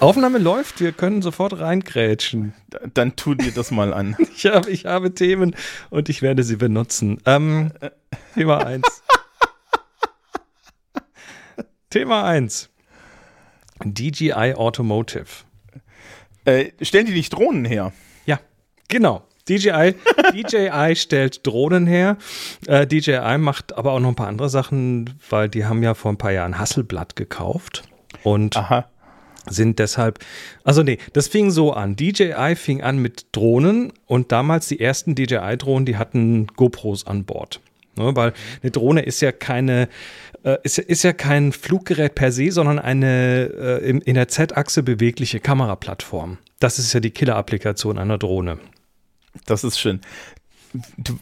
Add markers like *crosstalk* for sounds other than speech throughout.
Aufnahme läuft, wir können sofort reingrätschen. Dann tu dir das mal an. *laughs* Ich habe, ich habe Themen und ich werde sie benutzen. Ähm, *laughs* Thema 1. Thema 1. DJI Automotive. Äh, stellen die nicht Drohnen her? Ja, genau. DJI, *laughs* DJI stellt Drohnen her. Äh, DJI macht aber auch noch ein paar andere Sachen, weil die haben ja vor ein paar Jahren Hasselblatt gekauft. Und Aha. sind deshalb, also nee, das fing so an. DJI fing an mit Drohnen und damals die ersten DJI-Drohnen, die hatten GoPros an Bord. Ne, weil eine Drohne ist ja keine, äh, ist, ist ja kein Fluggerät per se, sondern eine äh, in, in der Z-Achse bewegliche Kameraplattform. Das ist ja die Killer-Applikation einer Drohne. Das ist schön. Du,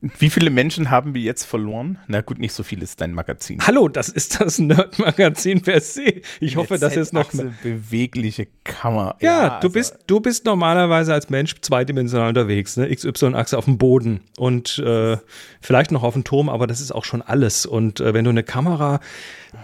wie viele Menschen haben wir jetzt verloren? Na gut, nicht so viel ist dein Magazin. Hallo, das ist das Nerd-Magazin per se. Ich hoffe, das ist noch mehr. bewegliche Kamera. Ja, ja du also bist du bist normalerweise als Mensch zweidimensional unterwegs, ne? XY-Achse auf dem Boden und äh, vielleicht noch auf dem Turm, aber das ist auch schon alles. Und äh, wenn du eine Kamera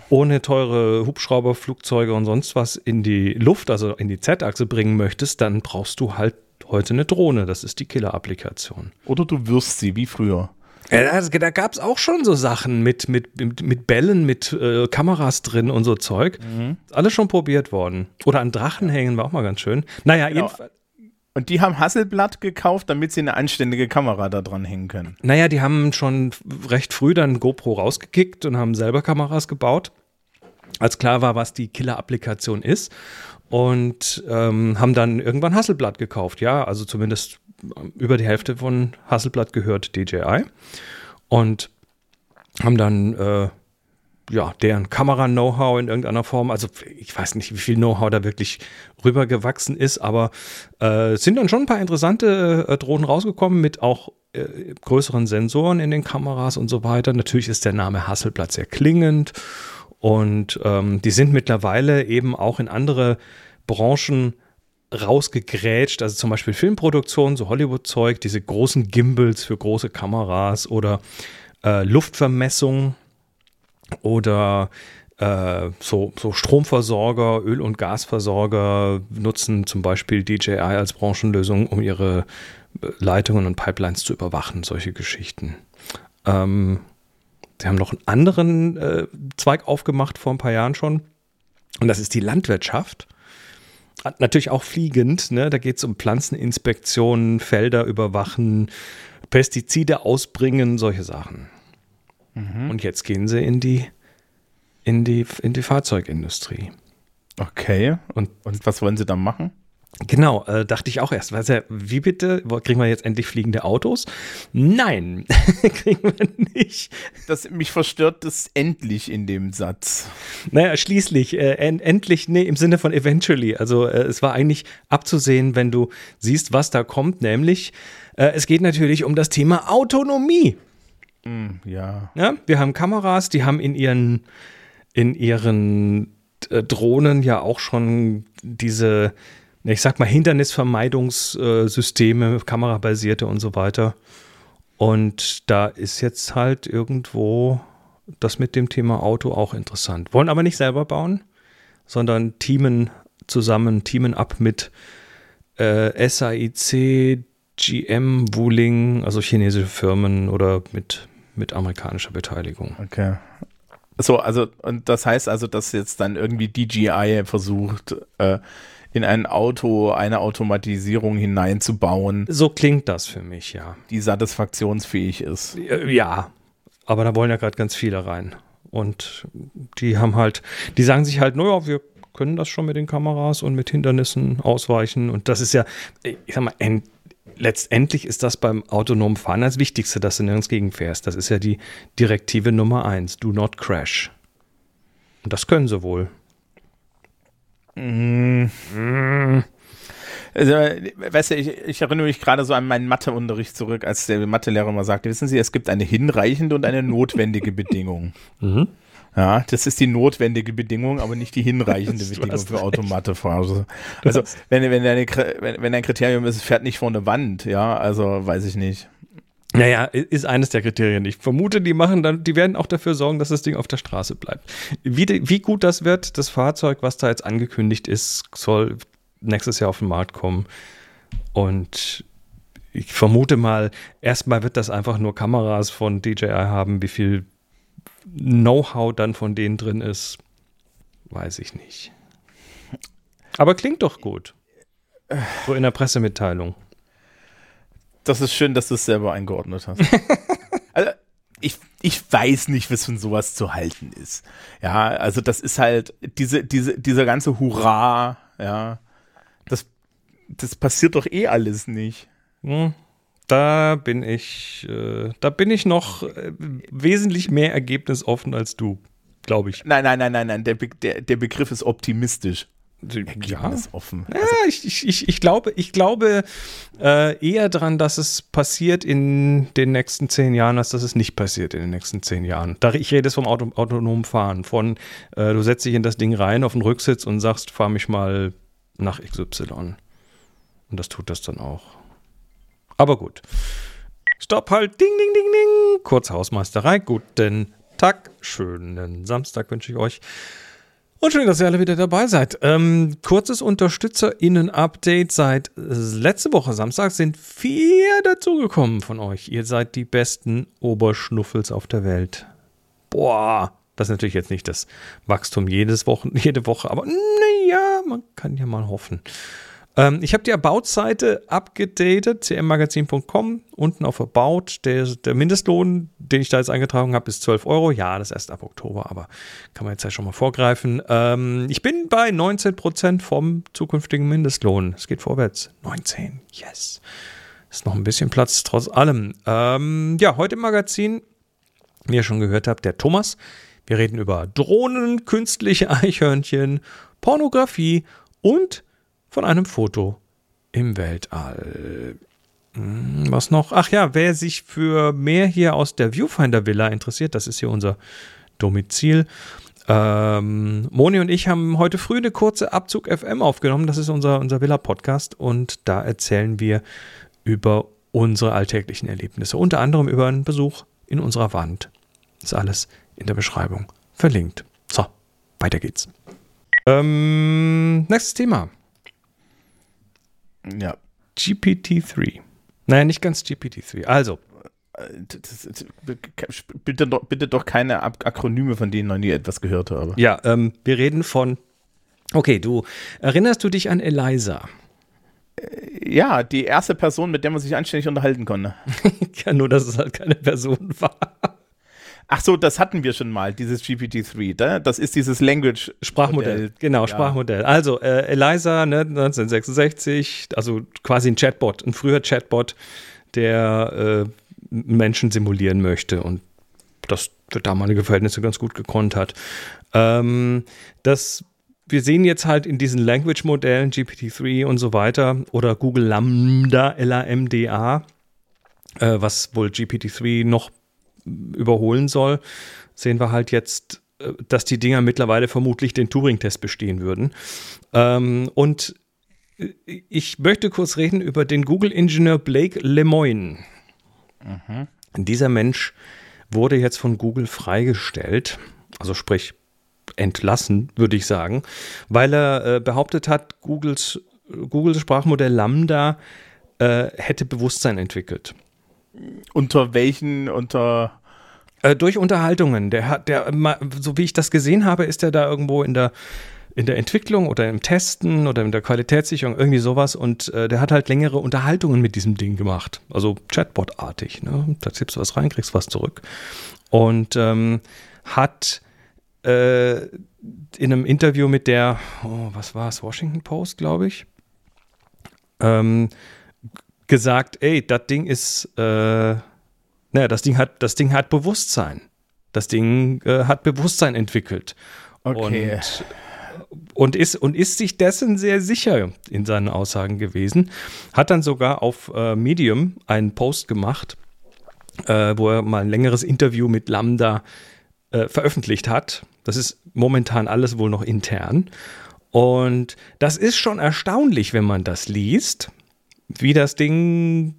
ohne teure Hubschrauber, Flugzeuge und sonst was in die Luft, also in die Z-Achse bringen möchtest, dann brauchst du halt heute eine Drohne. Das ist die Killer-Applikation. Oder du wirst sie, wie früher. Ja, da gab es auch schon so Sachen mit, mit, mit, mit Bällen, mit äh, Kameras drin und so Zeug. Mhm. Alles schon probiert worden. Oder an Drachen hängen war auch mal ganz schön. Naja, genau. jedenfalls. Und die haben Hasselblatt gekauft, damit sie eine anständige Kamera da dran hängen können. Naja, die haben schon recht früh dann GoPro rausgekickt und haben selber Kameras gebaut. Als klar war, was die Killer-Applikation ist und ähm, haben dann irgendwann Hasselblatt gekauft. Ja, also zumindest über die Hälfte von Hasselblatt gehört DJI und haben dann äh, ja deren Kamera-Know-how in irgendeiner Form. Also ich weiß nicht, wie viel Know-how da wirklich rübergewachsen ist, aber äh, sind dann schon ein paar interessante äh, Drohnen rausgekommen mit auch äh, größeren Sensoren in den Kameras und so weiter. Natürlich ist der Name Hasselblatt sehr klingend und ähm, die sind mittlerweile eben auch in andere Branchen rausgegrätscht, also zum Beispiel Filmproduktion, so Hollywood-Zeug, diese großen Gimbals für große Kameras oder äh, Luftvermessung oder äh, so, so Stromversorger, Öl- und Gasversorger nutzen zum Beispiel DJI als Branchenlösung, um ihre äh, Leitungen und Pipelines zu überwachen, solche Geschichten. Ähm, Sie haben noch einen anderen äh, Zweig aufgemacht vor ein paar Jahren schon. Und das ist die Landwirtschaft. Natürlich auch fliegend. Ne? Da geht es um Pflanzeninspektionen, Felder überwachen, Pestizide ausbringen, solche Sachen. Mhm. Und jetzt gehen sie in die, in die, in die Fahrzeugindustrie. Okay. Und, und was wollen sie dann machen? Genau, äh, dachte ich auch erst. Ja, wie bitte? Kriegen wir jetzt endlich fliegende Autos? Nein, *laughs* kriegen wir nicht. Das, mich verstört das endlich in dem Satz. Naja, schließlich, äh, en endlich, nee, im Sinne von eventually. Also äh, es war eigentlich abzusehen, wenn du siehst, was da kommt, nämlich äh, es geht natürlich um das Thema Autonomie. Mm, ja. ja. Wir haben Kameras, die haben in ihren, in ihren äh, Drohnen ja auch schon diese ich sag mal, Hindernisvermeidungssysteme, kamerabasierte und so weiter. Und da ist jetzt halt irgendwo das mit dem Thema Auto auch interessant. Wollen aber nicht selber bauen, sondern teamen zusammen, teamen ab mit äh, SAIC, GM, Wuling, also chinesische Firmen oder mit, mit amerikanischer Beteiligung. Okay. So, also, und das heißt also, dass jetzt dann irgendwie DJI versucht, äh, in ein Auto eine Automatisierung hineinzubauen. So klingt das für mich, ja. Die satisfaktionsfähig ist. Ja, aber da wollen ja gerade ganz viele rein. Und die haben halt, die sagen sich halt, naja, wir können das schon mit den Kameras und mit Hindernissen ausweichen. Und das ist ja, ich sag mal, letztendlich ist das beim autonomen Fahren das Wichtigste, dass du nirgends gegenfährst. Das ist ja die Direktive Nummer eins, do not crash. Und das können sie wohl. Mhm. Also, weißt du, ich, ich erinnere mich gerade so an meinen Matheunterricht zurück, als der Mathelehrer mal sagte, wissen Sie, es gibt eine hinreichende und eine notwendige Bedingung. *laughs* Mhm. Ja, das ist die notwendige Bedingung, aber nicht die hinreichende *laughs* Bedingung für Automatephase. Also, wenn, wenn, deine, wenn, wenn dein Kriterium ist, es fährt nicht vor eine Wand, ja, also weiß ich nicht. Naja, ist eines der Kriterien. Ich vermute, die machen dann, die werden auch dafür sorgen, dass das Ding auf der Straße bleibt. Wie, wie gut das wird, das Fahrzeug, was da jetzt angekündigt ist, soll nächstes Jahr auf den Markt kommen. Und ich vermute mal, erstmal wird das einfach nur Kameras von DJI haben. Wie viel Know-how dann von denen drin ist, weiß ich nicht. Aber klingt doch gut. So in der Pressemitteilung. Das ist schön, dass du es selber eingeordnet hast. *laughs* also, ich, ich weiß nicht, was von sowas zu halten ist. Ja, also das ist halt diese, diese, dieser ganze Hurra, ja, das, das passiert doch eh alles nicht. Hm, da bin ich, äh, da bin ich noch äh, wesentlich mehr ergebnisoffen als du, glaube ich. Nein, nein, nein, nein, nein, der, Be der, der Begriff ist optimistisch ja. offen. Ja, also, ich, ich, ich glaube, ich glaube äh, eher daran, dass es passiert in den nächsten zehn Jahren, als dass es nicht passiert in den nächsten zehn Jahren. Da, ich rede jetzt vom Auto, autonomen Fahren, von äh, du setzt dich in das Ding rein auf den Rücksitz und sagst, fahr mich mal nach XY. Und das tut das dann auch. Aber gut. Stopp halt, ding, ding, ding, ding. Kurz Hausmeisterei, guten Tag, schönen Samstag wünsche ich euch. Und schön, dass ihr alle wieder dabei seid. Ähm, kurzes UnterstützerInnen-Update. Seit letzte Woche Samstag sind vier dazugekommen von euch. Ihr seid die besten Oberschnuffels auf der Welt. Boah, das ist natürlich jetzt nicht das Wachstum jedes Wochen, *laughs* jede Woche, aber naja, man kann ja mal hoffen. Ähm, ich habe die About-Seite abgedatet, cmmagazin.com, unten auf About. Der, der, Mindestlohn, den ich da jetzt eingetragen habe, ist 12 Euro. Ja, das ist erst ab Oktober, aber kann man jetzt ja schon mal vorgreifen. Ähm, ich bin bei 19 Prozent vom zukünftigen Mindestlohn. Es geht vorwärts. 19, yes. Ist noch ein bisschen Platz trotz allem. Ähm, ja, heute im Magazin, wie ihr schon gehört habt, der Thomas. Wir reden über Drohnen, künstliche Eichhörnchen, Pornografie und von einem Foto im Weltall. Hm, was noch? Ach ja, wer sich für mehr hier aus der Viewfinder Villa interessiert, das ist hier unser Domizil. Ähm, Moni und ich haben heute früh eine kurze Abzug FM aufgenommen. Das ist unser, unser Villa-Podcast und da erzählen wir über unsere alltäglichen Erlebnisse. Unter anderem über einen Besuch in unserer Wand. Ist alles in der Beschreibung verlinkt. So, weiter geht's. Ähm, nächstes Thema. Ja. GPT-3. Naja, nicht ganz GPT-3. Also. Das, das, bitte, doch, bitte doch keine Akronyme, von denen noch nie etwas gehört habe. Ja, ähm, wir reden von. Okay, du erinnerst du dich an Eliza? Äh, ja, die erste Person, mit der man sich anständig unterhalten konnte. *laughs* ja, nur, dass es halt keine Person war. Ach so, das hatten wir schon mal, dieses GPT-3. Ne? Das ist dieses Language Sprachmodell. Modell. Genau, ja. Sprachmodell. Also äh, Eliza, ne, 1966, also quasi ein Chatbot, ein früher Chatbot, der äh, Menschen simulieren möchte und das für damalige Verhältnisse ganz gut gekonnt hat. Ähm, das wir sehen jetzt halt in diesen Language-Modellen, GPT-3 und so weiter, oder Google Lambda, L-A-M-D-A, äh, was wohl GPT-3 noch überholen soll, sehen wir halt jetzt, äh, dass die Dinger mittlerweile vermutlich den Turing-Test bestehen würden. Ähm, und äh, ich möchte kurz reden über den Google-Ingenieur Blake Lemoyne. Mhm. Dieser Mensch wurde jetzt von Google freigestellt, also sprich entlassen, würde ich sagen, weil er äh, behauptet hat, Googles, Googles Sprachmodell Lambda äh, hätte Bewusstsein entwickelt. Unter welchen, unter äh, durch Unterhaltungen. Der hat, der, so wie ich das gesehen habe, ist er da irgendwo in der in der Entwicklung oder im Testen oder in der Qualitätssicherung, irgendwie sowas. Und äh, der hat halt längere Unterhaltungen mit diesem Ding gemacht. Also Chatbot-artig. Ne? Da tippst du was rein, kriegst was zurück. Und ähm, hat äh, in einem Interview mit der, oh, was war es, Washington Post, glaube ich, ähm, gesagt, ey, das Ding ist, äh, naja, das Ding hat, das Ding hat Bewusstsein. Das Ding äh, hat Bewusstsein entwickelt. Okay. Und, und, ist, und ist sich dessen sehr sicher in seinen Aussagen gewesen. Hat dann sogar auf äh, Medium einen Post gemacht, äh, wo er mal ein längeres Interview mit Lambda äh, veröffentlicht hat. Das ist momentan alles wohl noch intern. Und das ist schon erstaunlich, wenn man das liest, wie das Ding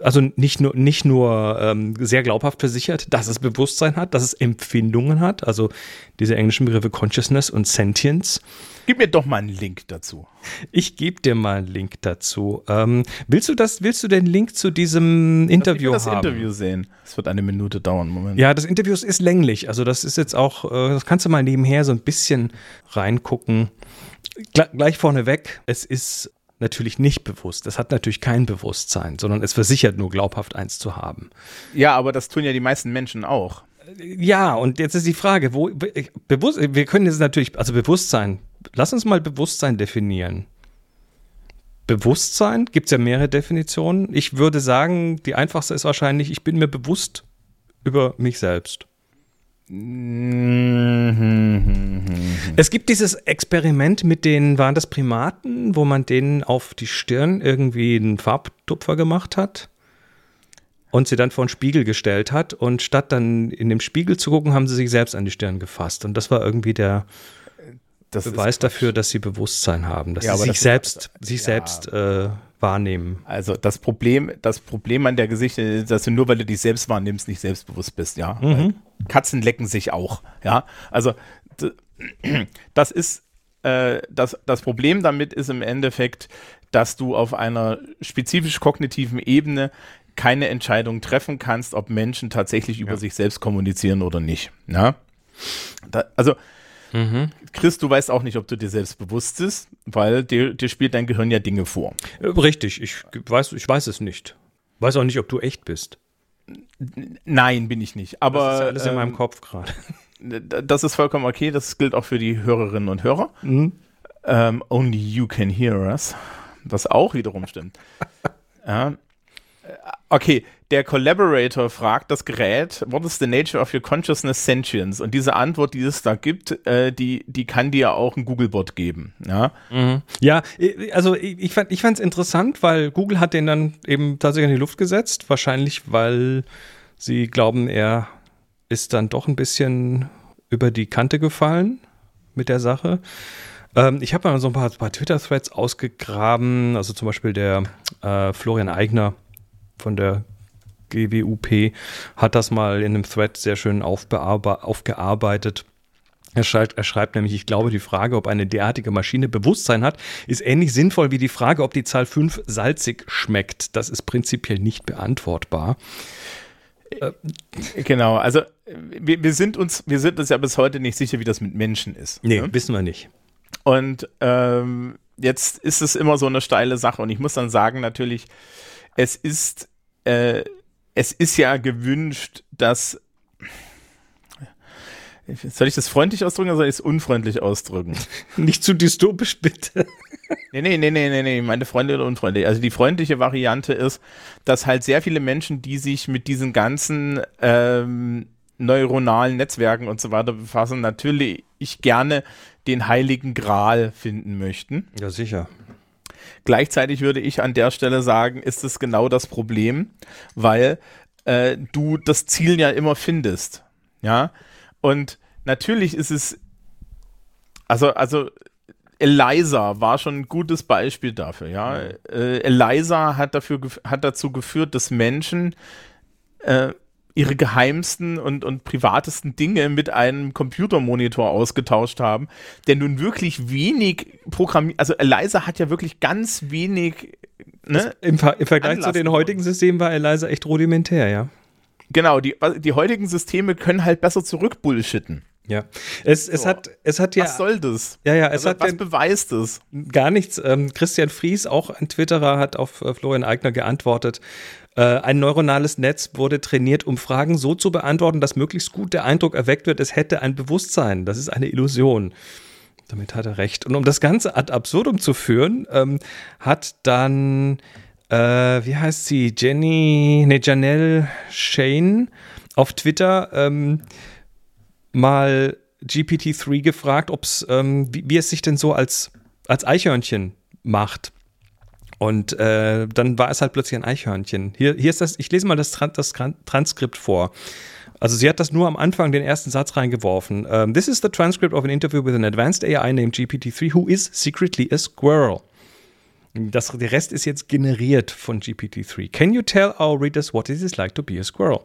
also nicht nur, nicht nur ähm, sehr glaubhaft versichert, dass es Bewusstsein hat, dass es Empfindungen hat, also diese englischen Begriffe Consciousness und Sentience. Gib mir doch mal einen Link dazu. Ich gebe dir mal einen Link dazu. Ähm, willst du das, willst du den Link zu diesem Interview ich will haben? das Interview sehen. Es wird eine Minute dauern, Moment. Ja, das Interview ist länglich. Also das ist jetzt auch, äh, das kannst du mal nebenher so ein bisschen reingucken. Gle gleich vorneweg, es ist natürlich nicht bewusst. Es hat natürlich kein Bewusstsein, sondern es versichert nur glaubhaft eins zu haben. Ja, aber das tun ja die meisten Menschen auch. Ja, und jetzt ist die Frage, wo bewusst, wir können jetzt natürlich, also Bewusstsein, lass uns mal Bewusstsein definieren. Bewusstsein, gibt es ja mehrere Definitionen. Ich würde sagen, die einfachste ist wahrscheinlich, ich bin mir bewusst über mich selbst. Es gibt dieses Experiment mit den, waren das Primaten, wo man denen auf die Stirn irgendwie einen Farbtupfer gemacht hat und sie dann vor einen Spiegel gestellt hat und statt dann in dem Spiegel zu gucken, haben sie sich selbst an die Stirn gefasst und das war irgendwie der das Beweis dafür, dass sie Bewusstsein haben, dass ja, sie sich selbst, ist, sich ja. selbst äh, wahrnehmen. Also das Problem, das Problem an der Geschichte ist, dass du nur, weil du dich selbst wahrnimmst, nicht selbstbewusst bist, ja. Mhm. Katzen lecken sich auch, ja. Also *clears throat* das ist äh, das, das Problem damit ist im Endeffekt, dass du auf einer spezifisch kognitiven Ebene keine Entscheidung treffen kannst, ob Menschen tatsächlich über ja. sich selbst kommunizieren oder nicht. Ja? Da, also Mhm. Chris, du weißt auch nicht, ob du dir selbst bewusst bist, weil dir, dir spielt dein Gehirn ja Dinge vor. Äh, richtig, ich weiß, ich weiß es nicht. Weiß auch nicht, ob du echt bist. Nein, bin ich nicht. Aber das ist ja alles ähm, in meinem Kopf gerade. Das ist vollkommen okay. Das gilt auch für die Hörerinnen und Hörer. Mhm. Um, ähm, only you can hear us. Was auch wiederum stimmt. *laughs* ja. Okay, der Collaborator fragt das Gerät, what is the nature of your consciousness sentience? Und diese Antwort, die es da gibt, äh, die, die kann dir auch ein Googlebot geben. Ja, mhm. ja also ich, fand es ich interessant, weil Google hat den dann eben tatsächlich in die Luft gesetzt. Wahrscheinlich, weil sie glauben, er ist dann doch ein bisschen über die Kante gefallen mit der Sache. Ähm, ich habe mal so ein paar, paar Twitter-Threads ausgegraben, also zum Beispiel der äh, Florian Eigner von der GWUP hat das mal in einem Thread sehr schön aufgearbeitet. Er schreibt, er schreibt, nämlich, ich glaube, die Frage, ob eine derartige Maschine Bewusstsein hat, ist ähnlich sinnvoll wie die Frage, ob die Zahl 5 salzig schmeckt. Das ist prinzipiell nicht beantwortbar. Äh, genau, also wir, wir, sind uns, wir sind uns ja bis heute nicht sicher, wie das mit Menschen ist. Nee, ne? wissen wir nicht. Und ähm, jetzt ist es immer so eine steile Sache. Und ich muss dann sagen, natürlich, es ist, äh, es ist ja gewünscht, dass soll ich das freundlich ausdrücken oder soll ich es unfreundlich ausdrücken? *laughs* Nicht zu dystopisch, bitte. Nee, nee, nee, nee, nee, nee, meine Freunde oder unfreundlich. Also die freundliche Variante ist, dass halt sehr viele Menschen, die sich mit diesen ganzen ähm, neuronalen Netzwerken und so weiter befassen, natürlich gerne den heiligen Gral finden möchten. Ja, sicher. Gleichzeitig würde ich an der Stelle sagen, ist es genau das Problem, weil äh, du das Ziel ja immer findest. Ja. Und natürlich ist es, also, also Eliza war schon ein gutes Beispiel dafür, ja. Äh, Eliza hat dafür hat dazu geführt, dass Menschen äh, ihre geheimsten und, und privatesten Dinge mit einem Computermonitor ausgetauscht haben, der nun wirklich wenig programmiert, also Eliza hat ja wirklich ganz wenig. Ne, im, Ver im, Vergleich zu den heutigen Systemen war Eliza echt rudimentär, ja. Genau, die, die heutigen Systeme können halt besser zurückbullshitten. Ja, es, es, so. hat, es hat ja. Was soll das? Ja, ja, es also, hat. Was beweist es? Gar nichts. Ähm, Christian Fries, auch ein Twitterer, hat auf äh, Florian Eigner geantwortet. Äh, ein neuronales Netz wurde trainiert, um Fragen so zu beantworten, dass möglichst gut der Eindruck erweckt wird, es hätte ein Bewusstsein. Das ist eine Illusion. Damit hat er recht. Und um das Ganze ad absurdum zu führen, ähm, hat dann, äh, wie heißt sie, Jenny, ne, Janelle Shane auf Twitter ähm, mal GPT-3 gefragt, ob's, ähm, wie, wie, es sich denn so als, als Eichhörnchen macht. Und äh, dann war es halt plötzlich ein Eichhörnchen. Hier, hier ist das, ich lese mal das, das Transkript vor. Also sie hat das nur am Anfang den ersten Satz reingeworfen. Um, This is the transcript of an interview with an advanced AI named GPT-3 who is secretly a squirrel. Das, der Rest ist jetzt generiert von GPT-3. Can you tell our readers what it is like to be a squirrel?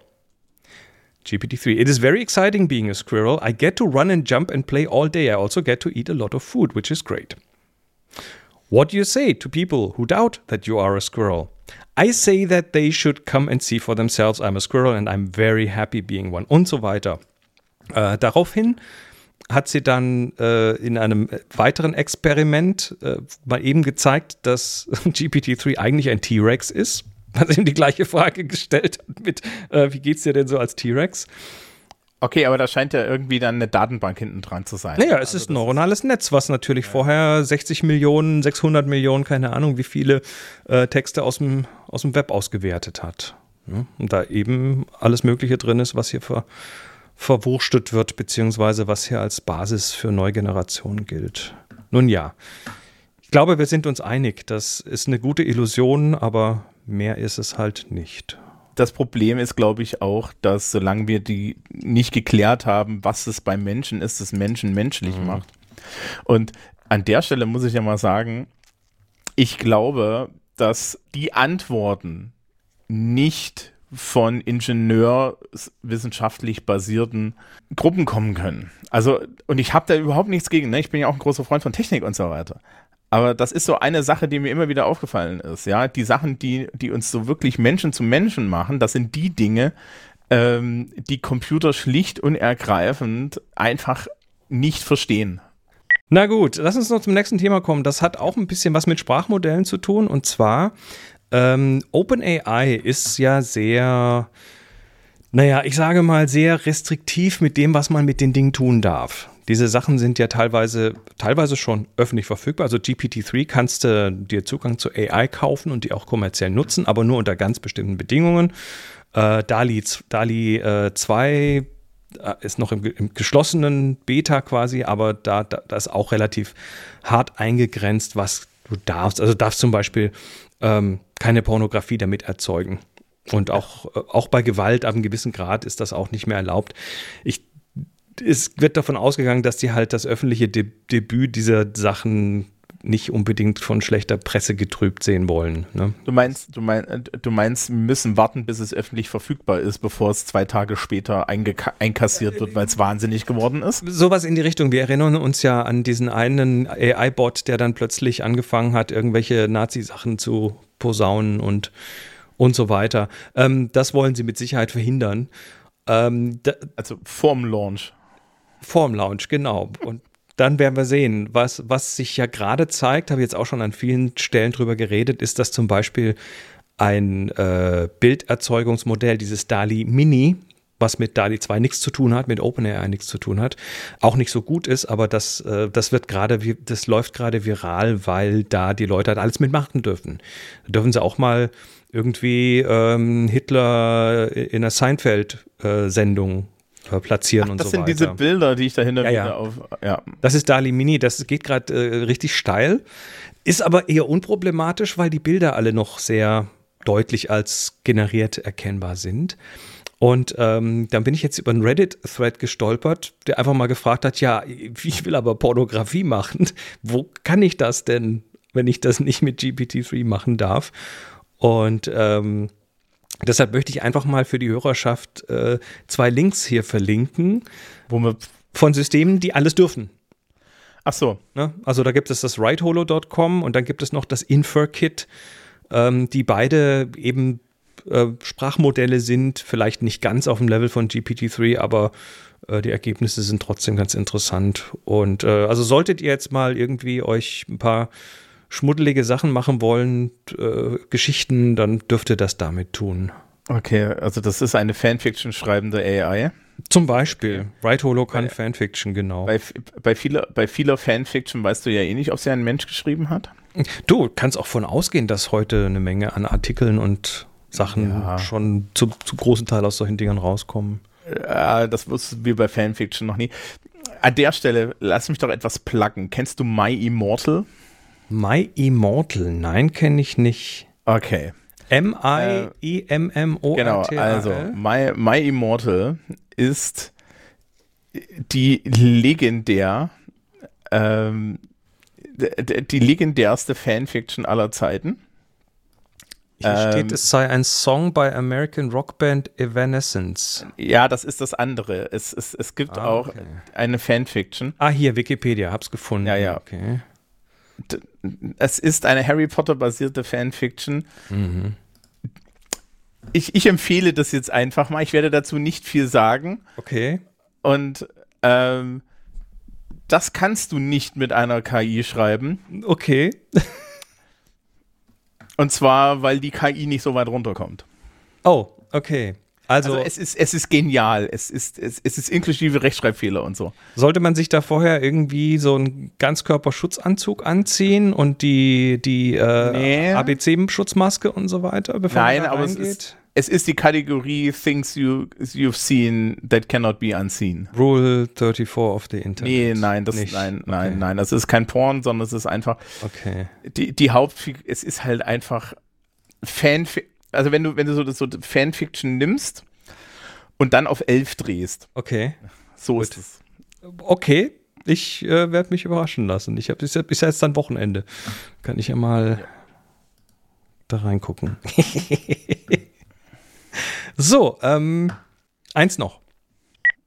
GPT-3. It is very exciting being a squirrel. I get to run and jump and play all day. I also get to eat a lot of food, which is great. What do you say to people who doubt that you are a squirrel? I say that they should come and see for themselves I'm a squirrel and I'm very happy being one und so weiter. Äh, daraufhin hat sie dann äh, in einem weiteren Experiment äh, mal eben gezeigt, dass *laughs* GPT-3 eigentlich ein T-Rex ist. Hat ihm die gleiche Frage gestellt mit, äh, wie geht's dir denn so als T-Rex? Okay, aber da scheint ja irgendwie dann eine Datenbank hinten dran zu sein. Naja, es also ist ein neuronales Netz, was natürlich ja. vorher 60 Millionen, 600 Millionen, keine Ahnung, wie viele äh, Texte aus dem, aus dem Web ausgewertet hat. Ja? Und da eben alles Mögliche drin ist, was hier ver, verwurstet wird, beziehungsweise was hier als Basis für Neugenerationen gilt. Nun ja, ich glaube, wir sind uns einig, das ist eine gute Illusion, aber mehr ist es halt nicht. Das Problem ist, glaube ich, auch, dass solange wir die nicht geklärt haben, was es beim Menschen ist, das Menschen menschlich mhm. macht. Und an der Stelle muss ich ja mal sagen, ich glaube, dass die Antworten nicht von ingenieurwissenschaftlich basierten Gruppen kommen können. Also, und ich habe da überhaupt nichts gegen, ne? ich bin ja auch ein großer Freund von Technik und so weiter. Aber das ist so eine Sache, die mir immer wieder aufgefallen ist. Ja, die Sachen, die, die uns so wirklich Menschen zu Menschen machen, das sind die Dinge, ähm, die Computer schlicht und ergreifend einfach nicht verstehen. Na gut, lass uns noch zum nächsten Thema kommen. Das hat auch ein bisschen was mit Sprachmodellen zu tun. Und zwar ähm, OpenAI ist ja sehr, naja, ich sage mal, sehr restriktiv mit dem, was man mit den Dingen tun darf. Diese Sachen sind ja teilweise, teilweise schon öffentlich verfügbar. Also GPT-3 kannst du dir Zugang zu AI kaufen und die auch kommerziell nutzen, aber nur unter ganz bestimmten Bedingungen. Äh, DALI, DALI äh, 2 äh, ist noch im, im, geschlossenen Beta quasi, aber da, da, da, ist auch relativ hart eingegrenzt, was du darfst. Also darfst zum Beispiel ähm, keine Pornografie damit erzeugen. Und auch, äh, auch bei Gewalt ab einem gewissen Grad ist das auch nicht mehr erlaubt. Ich, es wird davon ausgegangen, dass die halt das öffentliche De Debüt dieser Sachen nicht unbedingt von schlechter Presse getrübt sehen wollen. Ne? Du meinst, du, mein, du meinst, wir müssen warten, bis es öffentlich verfügbar ist, bevor es zwei Tage später einkassiert wird, weil es wahnsinnig geworden ist? Sowas in die Richtung. Wir erinnern uns ja an diesen einen AI-Bot, der dann plötzlich angefangen hat, irgendwelche Nazi-Sachen zu posaunen und, und so weiter. Ähm, das wollen sie mit Sicherheit verhindern. Ähm, also vorm Launch. Vorm Launch, genau. Und dann werden wir sehen. Was, was sich ja gerade zeigt, habe ich jetzt auch schon an vielen Stellen drüber geredet, ist, dass zum Beispiel ein äh, Bilderzeugungsmodell, dieses DALI Mini, was mit DALI 2 nichts zu tun hat, mit OpenAI nichts zu tun hat, auch nicht so gut ist, aber das, äh, das wird gerade, das läuft gerade viral, weil da die Leute halt alles mitmachen dürfen. Da dürfen sie auch mal irgendwie ähm, Hitler in einer Seinfeld-Sendung äh, platzieren Ach, und so weiter. Das sind diese Bilder, die ich dahinter ja, ja. auf. Ja. Das ist Dali Mini, das geht gerade äh, richtig steil. Ist aber eher unproblematisch, weil die Bilder alle noch sehr deutlich als generiert erkennbar sind. Und ähm, dann bin ich jetzt über einen Reddit-Thread gestolpert, der einfach mal gefragt hat: Ja, ich will aber Pornografie machen. Wo kann ich das denn, wenn ich das nicht mit GPT-3 machen darf? Und ähm, Deshalb möchte ich einfach mal für die Hörerschaft äh, zwei Links hier verlinken, wo wir von Systemen, die alles dürfen. Ach so. Ne? Also da gibt es das writeholo.com und dann gibt es noch das InferKit, ähm, die beide eben äh, Sprachmodelle sind, vielleicht nicht ganz auf dem Level von GPT-3, aber äh, die Ergebnisse sind trotzdem ganz interessant. Und äh, also solltet ihr jetzt mal irgendwie euch ein paar schmuddelige Sachen machen wollen, äh, Geschichten, dann dürft ihr das damit tun. Okay, also das ist eine Fanfiction schreibende AI. Zum Beispiel. Right Holo kann bei, Fanfiction, genau. Bei, bei, vieler, bei vieler Fanfiction weißt du ja eh nicht, ob sie ein Mensch geschrieben hat. Du kannst auch von ausgehen, dass heute eine Menge an Artikeln und Sachen ja. schon zu, zu großen Teil aus solchen Dingern rauskommen. Ja, das wussten wir bei Fanfiction noch nie. An der Stelle, lass mich doch etwas pluggen. Kennst du My Immortal? My Immortal, nein, kenne ich nicht. Okay. M-I-E-M-M-O-R-T-A-L. Genau, also My, My Immortal ist die legendär ähm, die legendärste Fanfiction aller Zeiten. Hier ähm, steht, es sei ein Song bei American Rockband Evanescence. Ja, das ist das andere. Es, es, es gibt ah, auch okay. eine Fanfiction. Ah, hier, Wikipedia, hab's gefunden. Ja, ja. Okay. Es ist eine Harry Potter-basierte Fanfiction. Mhm. Ich, ich empfehle das jetzt einfach mal. Ich werde dazu nicht viel sagen. Okay. Und ähm, das kannst du nicht mit einer KI schreiben. Okay. Und zwar, weil die KI nicht so weit runterkommt. Oh, okay. Also, also, es, ist, es ist genial. Es ist, es, es ist inklusive Rechtschreibfehler und so. Sollte man sich da vorher irgendwie so einen Ganzkörperschutzanzug anziehen und die, die äh, nee. ABC-Schutzmaske und so weiter, bevor Nein, man da aber es ist, es ist die Kategorie Things you, you've seen that cannot be unseen. Rule 34 of the Internet. Nee, nein, das, Nicht. nein, nein, okay. nein. Das ist kein Porn, sondern es ist einfach. Okay. Die, die Hauptfigur, es ist halt einfach Fan, also wenn du, wenn du so, so Fanfiction nimmst und dann auf 11 drehst. Okay. So Gut. ist es. Okay, ich äh, werde mich überraschen lassen. Ich habe bis, bis jetzt dann Wochenende. Kann ich ja mal ja. da reingucken. *laughs* So, ähm, eins noch.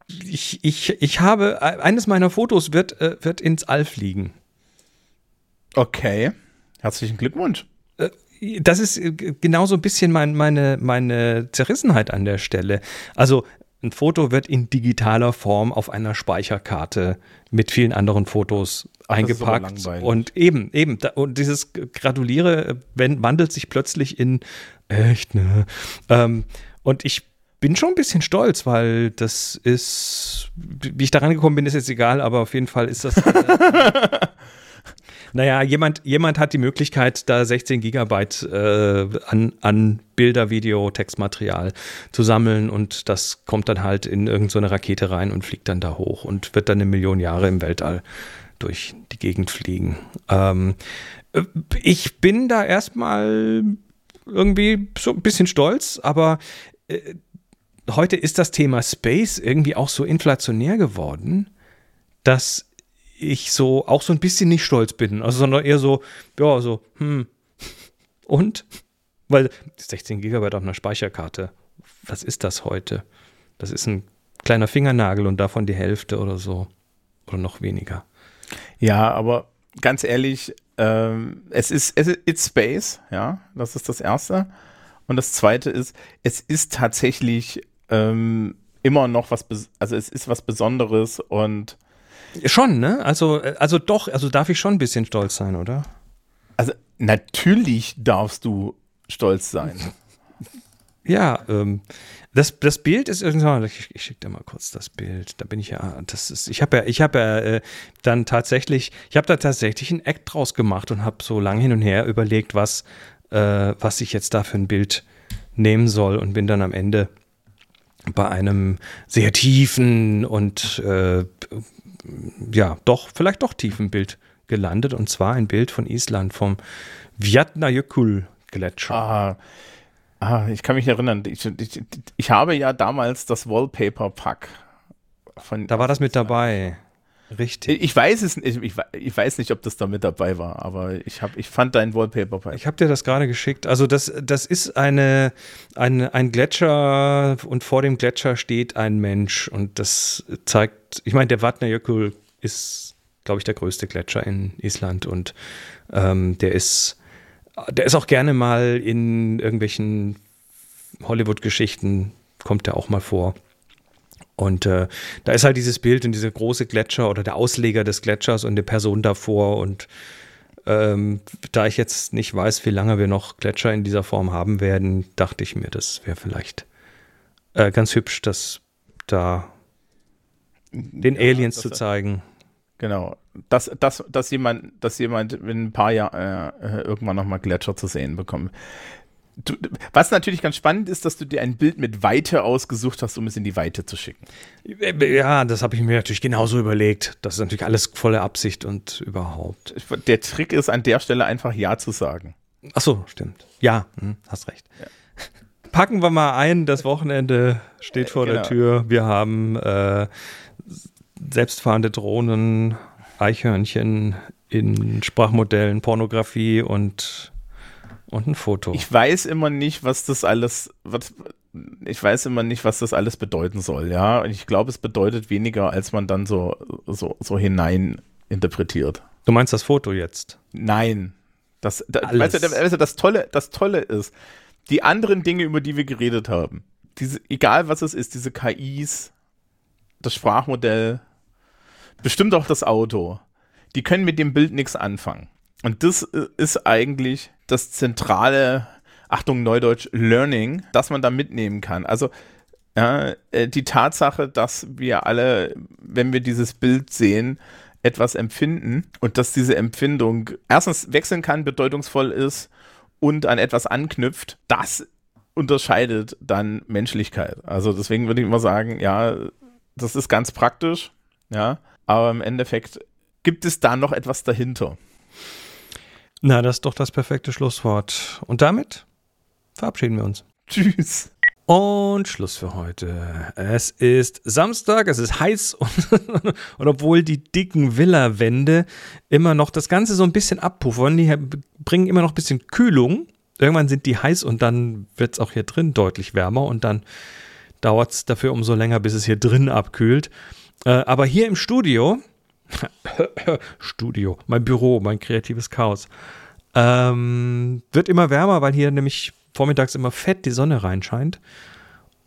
Ich, ich, ich habe, eines meiner Fotos wird, äh, wird ins All fliegen. Okay. Herzlichen Glückwunsch. Äh, das ist äh, genau so ein bisschen mein, meine, meine Zerrissenheit an der Stelle. Also ein Foto wird in digitaler Form auf einer Speicherkarte mit vielen anderen Fotos eingepackt. Und eben, eben, da, und dieses Gratuliere wenn, wandelt sich plötzlich in echt, ne? Ähm, und ich bin schon ein bisschen stolz, weil das ist, wie ich da rangekommen bin, ist jetzt egal, aber auf jeden Fall ist das. *laughs* Naja, jemand, jemand hat die Möglichkeit, da 16 Gigabyte äh, an, an Bilder, Video, Textmaterial zu sammeln und das kommt dann halt in irgendeine so Rakete rein und fliegt dann da hoch und wird dann eine Million Jahre im Weltall durch die Gegend fliegen. Ähm, äh, ich bin da erstmal irgendwie so ein bisschen stolz, aber äh, heute ist das Thema Space irgendwie auch so inflationär geworden, dass ich so auch so ein bisschen nicht stolz bin, also sondern eher so, ja, so, hm, und? Weil 16 Gigabyte auf einer Speicherkarte, was ist das heute? Das ist ein kleiner Fingernagel und davon die Hälfte oder so. Oder noch weniger. Ja, aber ganz ehrlich, ähm, es ist, es ist it's Space, ja, das ist das Erste. Und das zweite ist, es ist tatsächlich ähm, immer noch was, also es ist was Besonderes und Schon, ne? Also, also doch, also darf ich schon ein bisschen stolz sein, oder? Also natürlich darfst du stolz sein. *laughs* Ja, ähm, das, das Bild ist irgendwann, ich, ich schicke dir mal kurz das Bild. Da bin ich ja, das ist, ich habe ja, ich habe ja äh, dann tatsächlich, ich habe da tatsächlich einen Act draus gemacht und habe so lang hin und her überlegt, was, äh, was ich jetzt da für ein Bild nehmen soll und bin dann am Ende bei einem sehr tiefen und äh, ja, doch, vielleicht doch tiefen Bild gelandet und zwar ein Bild von Island vom Vatnajökull Gletscher. Ah, ah, ich kann mich erinnern, ich, ich, ich habe ja damals das Wallpaper-Pack von. Da war das mit dabei. Richtig. Ich weiß es nicht, ich, ich, weiß nicht, ob das da mit dabei war, aber ich, hab, ich fand dein Wallpaper bei. Ich habe dir das gerade geschickt. Also das, das ist eine, eine, ein Gletscher und vor dem Gletscher steht ein Mensch und das zeigt, ich meine, der Vatnajökull ist, glaube ich, der größte Gletscher in Island und ähm, der ist, der ist auch gerne mal in irgendwelchen Hollywood-Geschichten, kommt der auch mal vor. Und äh, da ist halt dieses Bild und dieser große Gletscher oder der Ausleger des Gletschers und die Person davor. Und ähm, da ich jetzt nicht weiß, wie lange wir noch Gletscher in dieser Form haben werden, dachte ich mir, das wäre vielleicht äh, ganz hübsch, das da den ja, Aliens zu zeigen. Genau. Dass, dass, dass, jemand, dass jemand in ein paar Jahren äh, irgendwann nochmal Gletscher zu sehen bekommt. Du, was natürlich ganz spannend ist, dass du dir ein Bild mit Weite ausgesucht hast, um es in die Weite zu schicken. Ja, das habe ich mir natürlich genauso überlegt. Das ist natürlich alles volle Absicht und überhaupt. Der Trick ist an der Stelle einfach Ja zu sagen. Ach so, stimmt. Ja, hm, hast recht. Ja. Packen wir mal ein, das Wochenende steht vor genau. der Tür. Wir haben äh, selbstfahrende Drohnen, Eichhörnchen in Sprachmodellen, Pornografie und, und ein Foto. Ich weiß immer nicht, was das alles, was, ich weiß immer nicht, was das alles bedeuten soll, ja. Und ich glaube, es bedeutet weniger, als man dann so, so, so hinein interpretiert. Du meinst das Foto jetzt? Nein. Das, da, weißt, du, weißt du, das Tolle, das Tolle ist, die anderen Dinge, über die wir geredet haben, diese, egal was es ist, diese KIs, das Sprachmodell, bestimmt auch das Auto, die können mit dem Bild nichts anfangen. Und das äh, ist eigentlich das zentrale, Achtung Neudeutsch, Learning, das man da mitnehmen kann. Also ja, äh, die Tatsache, dass wir alle, wenn wir dieses Bild sehen, etwas empfinden und dass diese Empfindung erstens wechseln kann, bedeutungsvoll ist und an etwas anknüpft, das unterscheidet dann Menschlichkeit. Also deswegen würde ich immer sagen, ja, das ist ganz praktisch, ja, aber im Endeffekt gibt es da noch etwas dahinter. Na, das ist doch das perfekte Schlusswort. Und damit verabschieden wir uns. Tschüss. Und Schluss für heute. Es ist Samstag, es ist heiß *laughs* und, und obwohl die dicken Villa-Wände immer noch das Ganze so ein bisschen abpuffern, die bringen immer noch ein bisschen Kühlung. Irgendwann sind die heiß und dann wird es auch hier drin deutlich wärmer und dann dauert es dafür umso länger, bis es hier drin abkühlt. Äh, aber hier im Studio, *laughs* Studio, mein Büro, mein kreatives Chaos, ähm, wird immer wärmer, weil hier nämlich vormittags immer fett die Sonne reinscheint.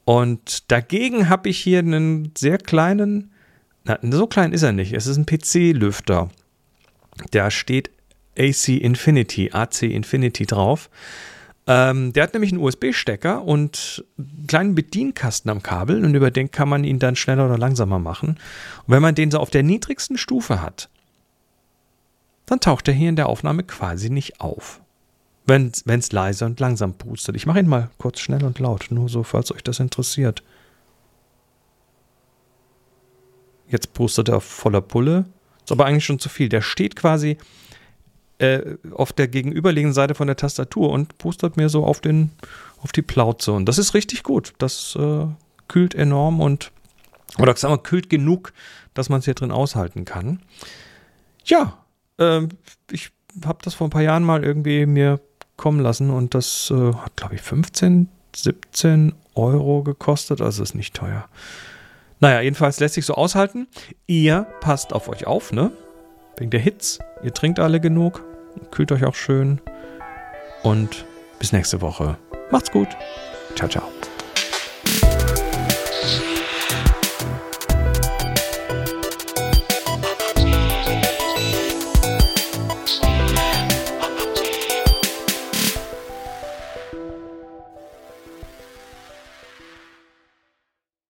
Und dagegen habe ich hier einen sehr kleinen, na, so klein ist er nicht, es ist ein PC-Lüfter. Da steht AC Infinity, AC Infinity drauf. Ähm, der hat nämlich einen USB-Stecker und einen kleinen Bedienkasten am Kabel und über den kann man ihn dann schneller oder langsamer machen. Und wenn man den so auf der niedrigsten Stufe hat, dann taucht er hier in der Aufnahme quasi nicht auf. Wenn es leise und langsam pustet. Ich mache ihn mal kurz schnell und laut, nur so, falls euch das interessiert. Jetzt pustet er voller Pulle. Ist aber eigentlich schon zu viel. Der steht quasi äh, auf der gegenüberliegenden Seite von der Tastatur und pustet mir so auf, den, auf die Plauze. Und das ist richtig gut. Das äh, kühlt enorm und, oder sagen wir, kühlt genug, dass man es hier drin aushalten kann. Ja, äh, ich habe das vor ein paar Jahren mal irgendwie mir kommen lassen und das äh, hat, glaube ich, 15, 17 Euro gekostet. Also ist nicht teuer. Naja, jedenfalls lässt sich so aushalten. Ihr passt auf euch auf, ne? Wegen der Hits. Ihr trinkt alle genug. Kühlt euch auch schön. Und bis nächste Woche. Macht's gut. Ciao, ciao.